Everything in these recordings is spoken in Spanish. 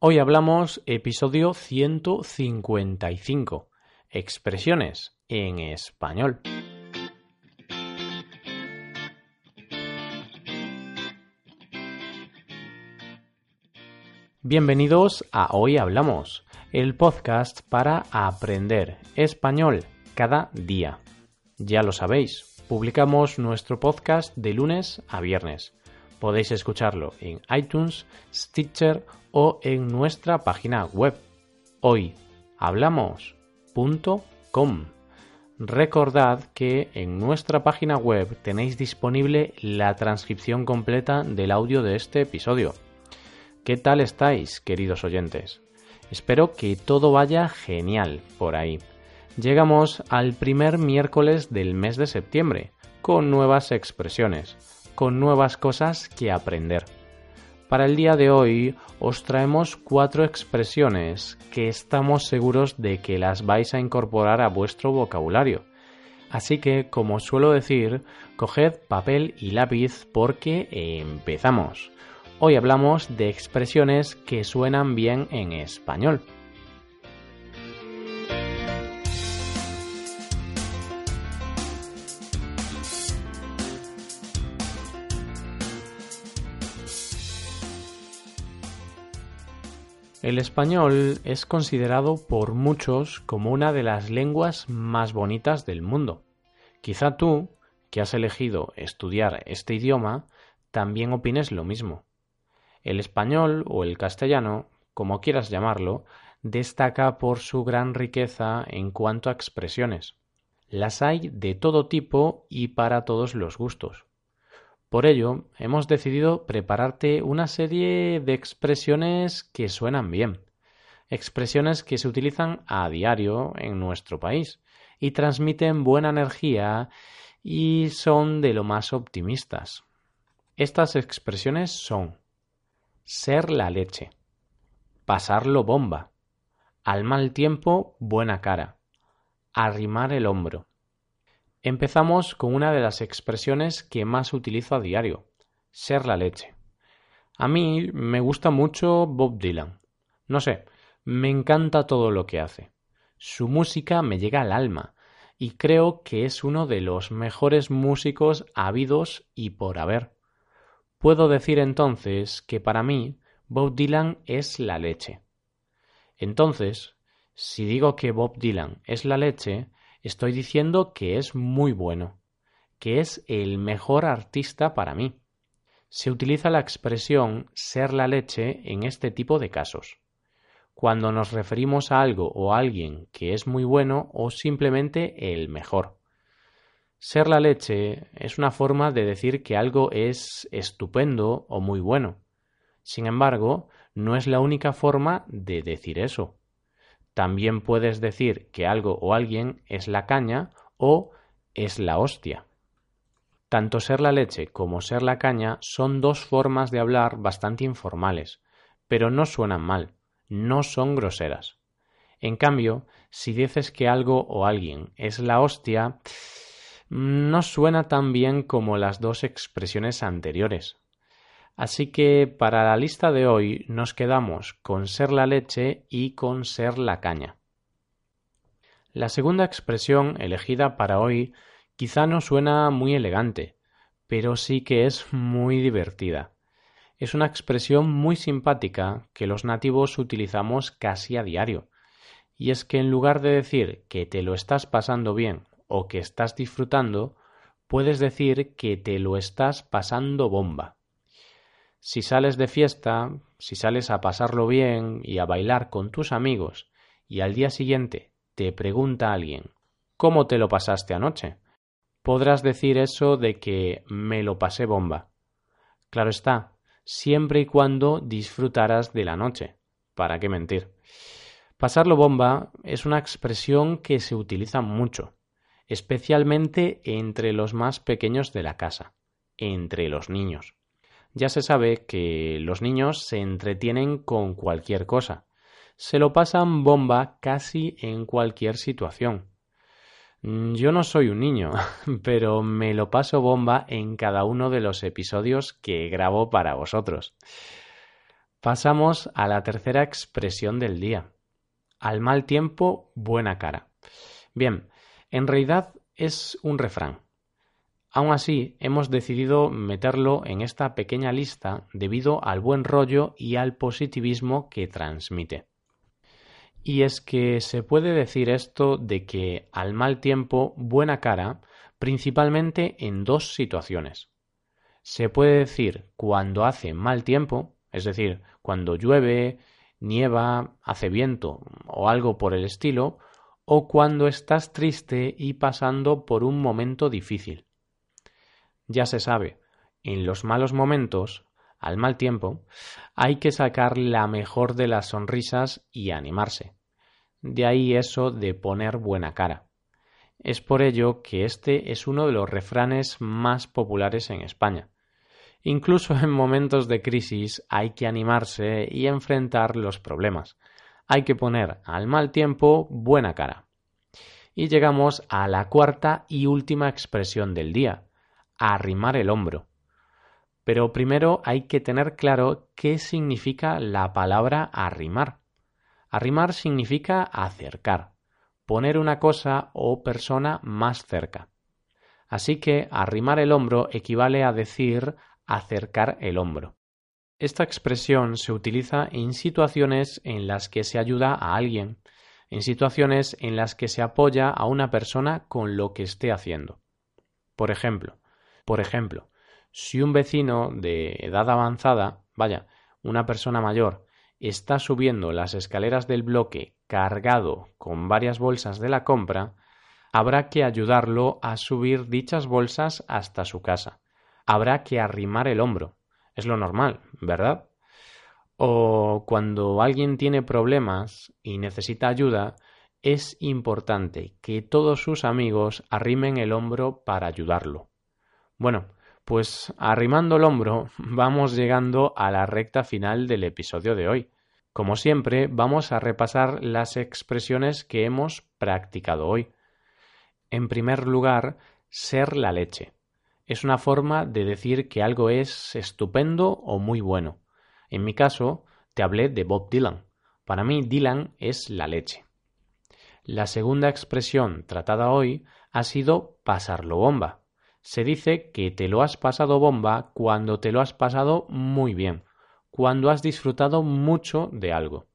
Hoy hablamos episodio 155, expresiones en español. Bienvenidos a Hoy Hablamos, el podcast para aprender español cada día. Ya lo sabéis, publicamos nuestro podcast de lunes a viernes. Podéis escucharlo en iTunes, Stitcher o en nuestra página web hoyhablamos.com. Recordad que en nuestra página web tenéis disponible la transcripción completa del audio de este episodio. ¿Qué tal estáis, queridos oyentes? Espero que todo vaya genial por ahí. Llegamos al primer miércoles del mes de septiembre, con nuevas expresiones, con nuevas cosas que aprender. Para el día de hoy os traemos cuatro expresiones que estamos seguros de que las vais a incorporar a vuestro vocabulario. Así que, como suelo decir, coged papel y lápiz porque empezamos. Hoy hablamos de expresiones que suenan bien en español. El español es considerado por muchos como una de las lenguas más bonitas del mundo. Quizá tú, que has elegido estudiar este idioma, también opines lo mismo. El español o el castellano, como quieras llamarlo, destaca por su gran riqueza en cuanto a expresiones. Las hay de todo tipo y para todos los gustos. Por ello, hemos decidido prepararte una serie de expresiones que suenan bien, expresiones que se utilizan a diario en nuestro país y transmiten buena energía y son de lo más optimistas. Estas expresiones son ser la leche, pasarlo bomba, al mal tiempo buena cara, arrimar el hombro, Empezamos con una de las expresiones que más utilizo a diario, ser la leche. A mí me gusta mucho Bob Dylan. No sé, me encanta todo lo que hace. Su música me llega al alma y creo que es uno de los mejores músicos habidos y por haber. Puedo decir entonces que para mí Bob Dylan es la leche. Entonces, si digo que Bob Dylan es la leche, estoy diciendo que es muy bueno, que es el mejor artista para mí. Se utiliza la expresión ser la leche en este tipo de casos. Cuando nos referimos a algo o a alguien que es muy bueno o simplemente el mejor. Ser la leche es una forma de decir que algo es estupendo o muy bueno. Sin embargo, no es la única forma de decir eso. También puedes decir que algo o alguien es la caña o es la hostia. Tanto ser la leche como ser la caña son dos formas de hablar bastante informales, pero no suenan mal, no son groseras. En cambio, si dices que algo o alguien es la hostia, no suena tan bien como las dos expresiones anteriores. Así que para la lista de hoy nos quedamos con ser la leche y con ser la caña. La segunda expresión elegida para hoy quizá no suena muy elegante, pero sí que es muy divertida. Es una expresión muy simpática que los nativos utilizamos casi a diario, y es que en lugar de decir que te lo estás pasando bien o que estás disfrutando, puedes decir que te lo estás pasando bomba. Si sales de fiesta, si sales a pasarlo bien y a bailar con tus amigos y al día siguiente te pregunta alguien ¿Cómo te lo pasaste anoche? Podrás decir eso de que me lo pasé bomba. Claro está, siempre y cuando disfrutaras de la noche. ¿Para qué mentir? Pasarlo bomba es una expresión que se utiliza mucho, especialmente entre los más pequeños de la casa, entre los niños ya se sabe que los niños se entretienen con cualquier cosa. Se lo pasan bomba casi en cualquier situación. Mm, yo no soy un niño, pero me lo paso bomba en cada uno de los episodios que grabo para vosotros. Pasamos a la tercera expresión del día. Al mal tiempo, buena cara. Bien, en realidad es un refrán. Aún así, hemos decidido meterlo en esta pequeña lista debido al buen rollo y al positivismo que transmite. Y es que se puede decir esto de que al mal tiempo, buena cara, principalmente en dos situaciones. Se puede decir cuando hace mal tiempo, es decir, cuando llueve, nieva, hace viento o algo por el estilo, o cuando estás triste y pasando por un momento difícil. Ya se sabe, en los malos momentos, al mal tiempo, hay que sacar la mejor de las sonrisas y animarse. De ahí eso de poner buena cara. Es por ello que este es uno de los refranes más populares en España. Incluso en momentos de crisis hay que animarse y enfrentar los problemas. Hay que poner al mal tiempo buena cara. Y llegamos a la cuarta y última expresión del día, arrimar el hombro. Pero primero hay que tener claro qué significa la palabra arrimar. Arrimar significa acercar, poner una cosa o persona más cerca. Así que arrimar el hombro equivale a decir acercar el hombro. Esta expresión se utiliza en situaciones en las que se ayuda a alguien, en situaciones en las que se apoya a una persona con lo que esté haciendo. Por ejemplo, por ejemplo, si un vecino de edad avanzada, vaya, una persona mayor, está subiendo las escaleras del bloque cargado con varias bolsas de la compra, habrá que ayudarlo a subir dichas bolsas hasta su casa. Habrá que arrimar el hombro. Es lo normal, ¿verdad? O cuando alguien tiene problemas y necesita ayuda, es importante que todos sus amigos arrimen el hombro para ayudarlo. Bueno, pues arrimando el hombro vamos llegando a la recta final del episodio de hoy. Como siempre, vamos a repasar las expresiones que hemos practicado hoy. En primer lugar, ser la leche. Es una forma de decir que algo es estupendo o muy bueno. En mi caso, te hablé de Bob Dylan. Para mí, Dylan es la leche. La segunda expresión tratada hoy ha sido pasarlo bomba se dice que te lo has pasado bomba cuando te lo has pasado muy bien, cuando has disfrutado mucho de algo.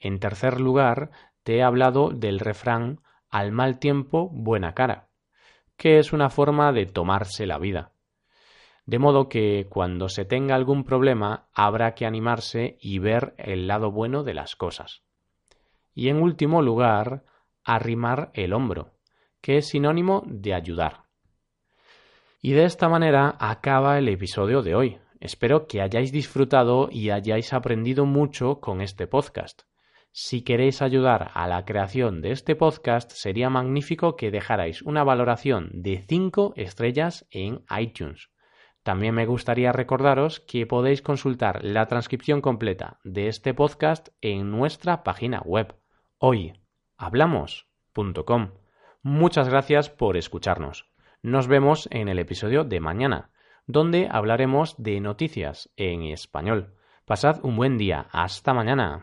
En tercer lugar, te he hablado del refrán al mal tiempo, buena cara, que es una forma de tomarse la vida. De modo que cuando se tenga algún problema habrá que animarse y ver el lado bueno de las cosas. Y en último lugar, arrimar el hombro, que es sinónimo de ayudar. Y de esta manera acaba el episodio de hoy. Espero que hayáis disfrutado y hayáis aprendido mucho con este podcast. Si queréis ayudar a la creación de este podcast, sería magnífico que dejarais una valoración de 5 estrellas en iTunes. También me gustaría recordaros que podéis consultar la transcripción completa de este podcast en nuestra página web hoyhablamos.com. Muchas gracias por escucharnos. Nos vemos en el episodio de mañana, donde hablaremos de noticias en español. Pasad un buen día. Hasta mañana.